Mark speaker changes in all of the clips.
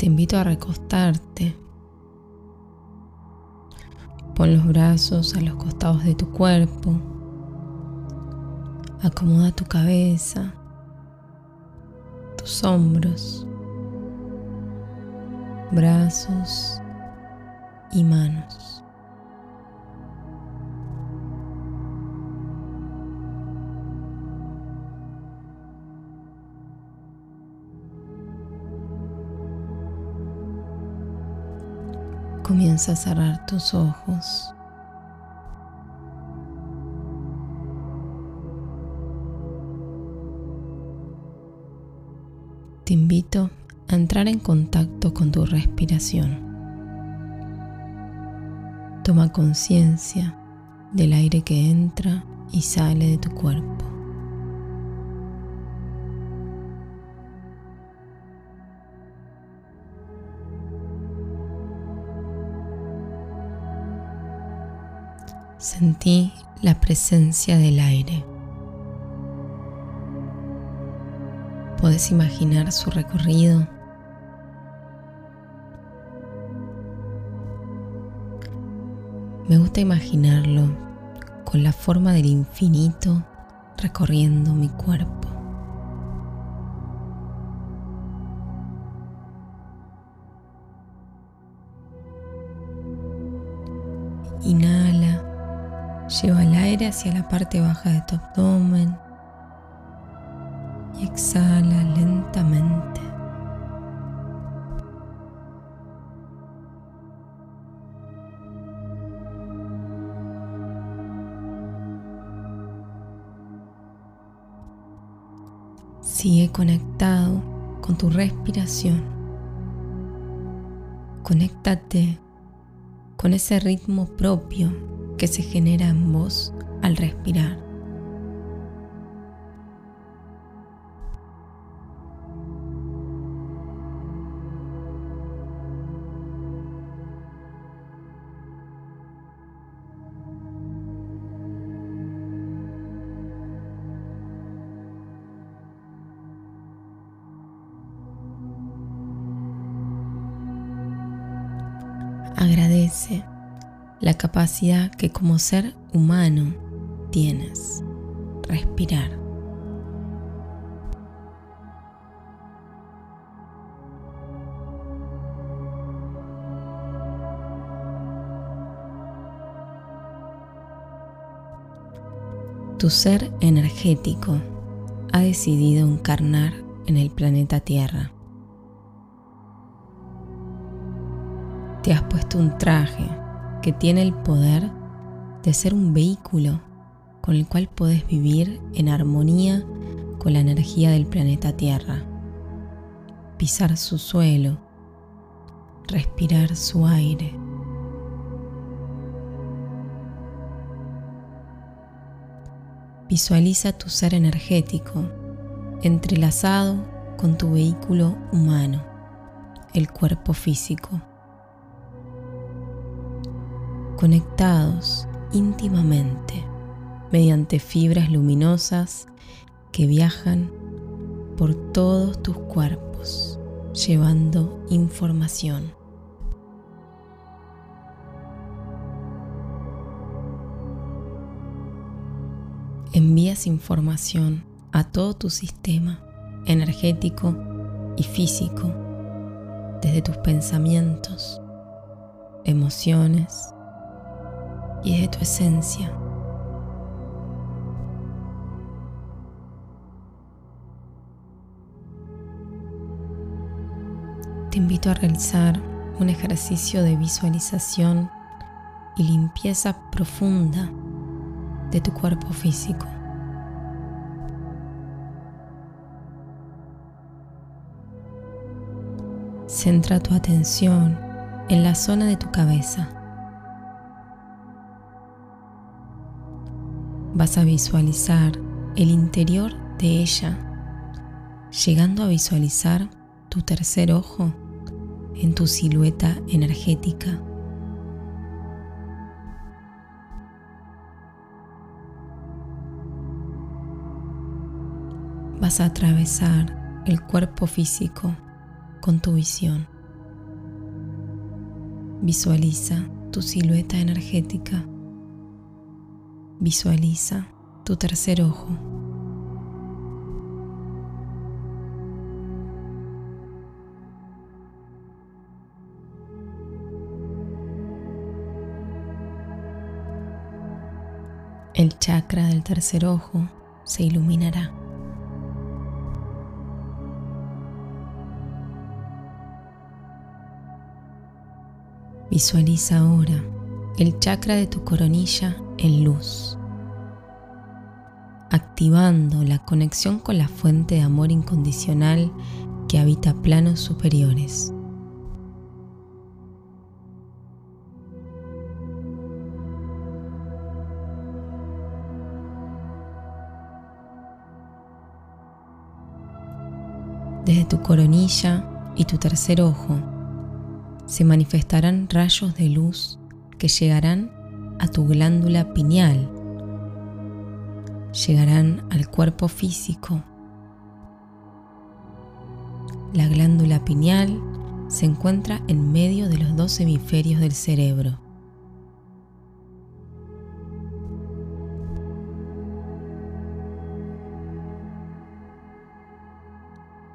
Speaker 1: Te invito a recostarte. Pon los brazos a los costados de tu cuerpo. Acomoda tu cabeza, tus hombros, brazos y manos. Comienza a cerrar tus ojos. Te invito a entrar en contacto con tu respiración. Toma conciencia del aire que entra y sale de tu cuerpo. Sentí la presencia del aire. ¿Puedes imaginar su recorrido? Me gusta imaginarlo con la forma del infinito recorriendo mi cuerpo. Lleva el aire hacia la parte baja de tu abdomen y exhala lentamente. Sigue conectado con tu respiración. Conéctate con ese ritmo propio que se genera en vos al respirar. Agradece la capacidad que como ser humano tienes, respirar. Tu ser energético ha decidido encarnar en el planeta Tierra. Te has puesto un traje que tiene el poder de ser un vehículo con el cual puedes vivir en armonía con la energía del planeta Tierra, pisar su suelo, respirar su aire. Visualiza tu ser energético entrelazado con tu vehículo humano, el cuerpo físico conectados íntimamente mediante fibras luminosas que viajan por todos tus cuerpos, llevando información. Envías información a todo tu sistema energético y físico, desde tus pensamientos, emociones, y de tu esencia. Te invito a realizar un ejercicio de visualización y limpieza profunda de tu cuerpo físico. Centra tu atención en la zona de tu cabeza vas a visualizar el interior de ella, llegando a visualizar tu tercer ojo en tu silueta energética. Vas a atravesar el cuerpo físico con tu visión. Visualiza tu silueta energética. Visualiza tu tercer ojo. El chakra del tercer ojo se iluminará. Visualiza ahora el chakra de tu coronilla en luz, activando la conexión con la fuente de amor incondicional que habita planos superiores. Desde tu coronilla y tu tercer ojo se manifestarán rayos de luz que llegarán a tu glándula pineal, llegarán al cuerpo físico. La glándula pineal se encuentra en medio de los dos hemisferios del cerebro.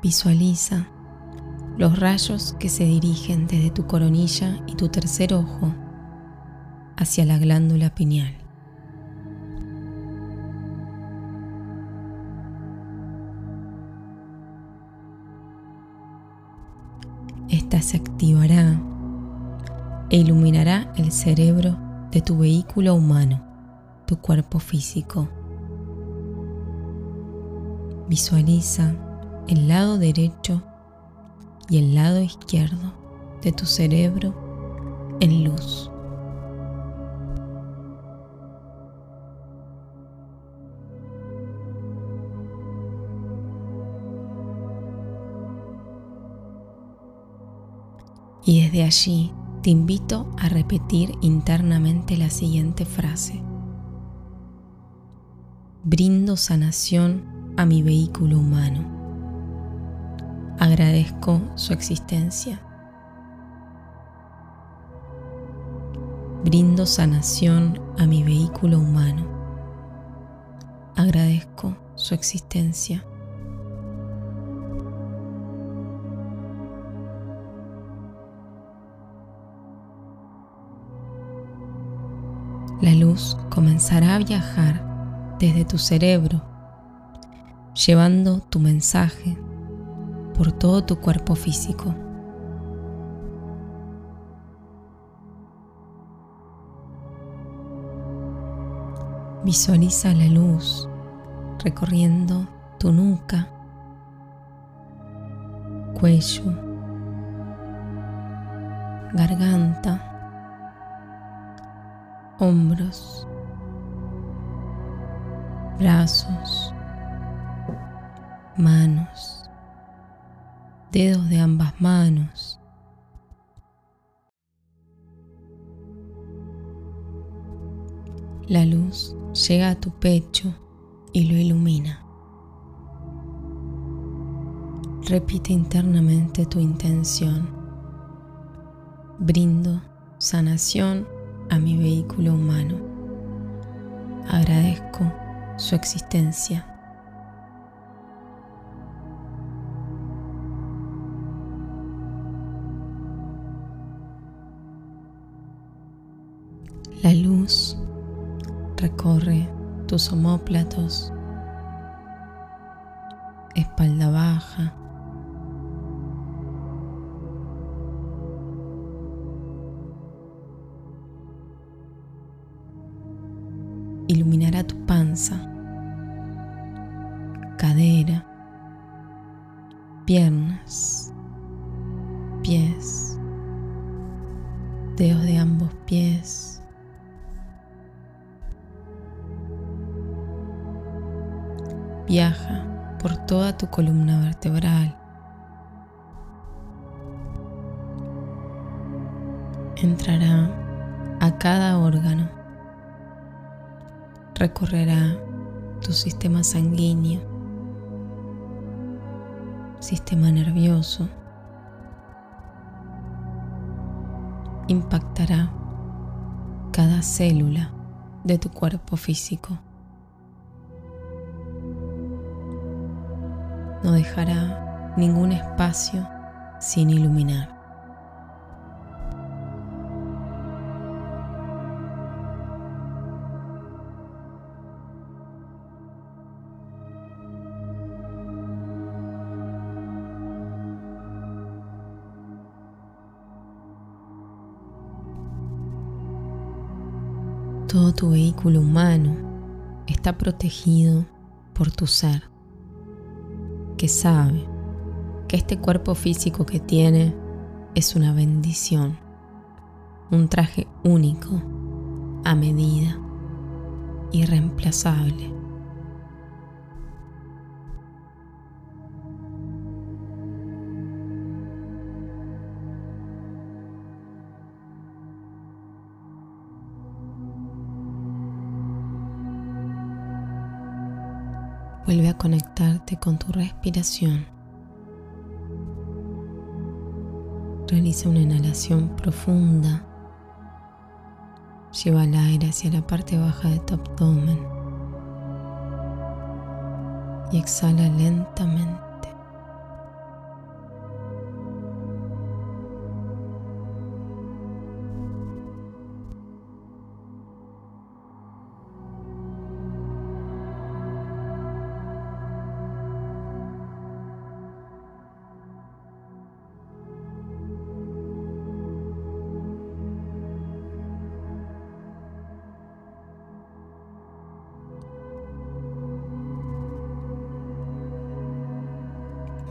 Speaker 1: Visualiza los rayos que se dirigen desde tu coronilla y tu tercer ojo hacia la glándula pineal. Esta se activará e iluminará el cerebro de tu vehículo humano, tu cuerpo físico. Visualiza el lado derecho y el lado izquierdo de tu cerebro en luz. Y desde allí te invito a repetir internamente la siguiente frase. Brindo sanación a mi vehículo humano Agradezco su existencia. Brindo sanación a mi vehículo humano. Agradezco su existencia. La luz comenzará a viajar desde tu cerebro, llevando tu mensaje por todo tu cuerpo físico. Visualiza la luz recorriendo tu nuca, cuello, garganta, hombros, brazos, manos dedos de ambas manos. La luz llega a tu pecho y lo ilumina. Repite internamente tu intención. Brindo sanación a mi vehículo humano. Agradezco su existencia. La luz recorre tus omóplatos, espalda baja, piernas, pies, dedos de ambos pies viaja por toda tu columna vertebral. Entrará a cada órgano. Recorrerá tu sistema sanguíneo, sistema nervioso, impactará cada célula de tu cuerpo físico. No dejará ningún espacio sin iluminar. Todo tu vehículo humano está protegido por tu ser, que sabe que este cuerpo físico que tiene es una bendición, un traje único, a medida, irreemplazable. Vuelve a conectarte con tu respiración. Realiza una inhalación profunda. Lleva el aire hacia la parte baja de tu abdomen y exhala lentamente.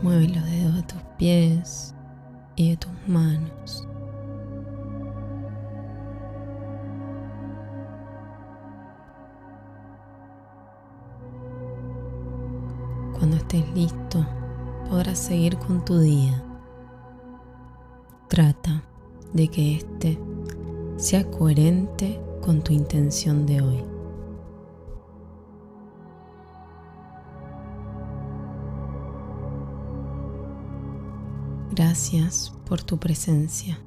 Speaker 1: Mueve los dedos de tus pies y de tus manos. Cuando estés listo, podrás seguir con tu día. Trata de que este sea coherente con tu intención de hoy. Gracias por tu presencia.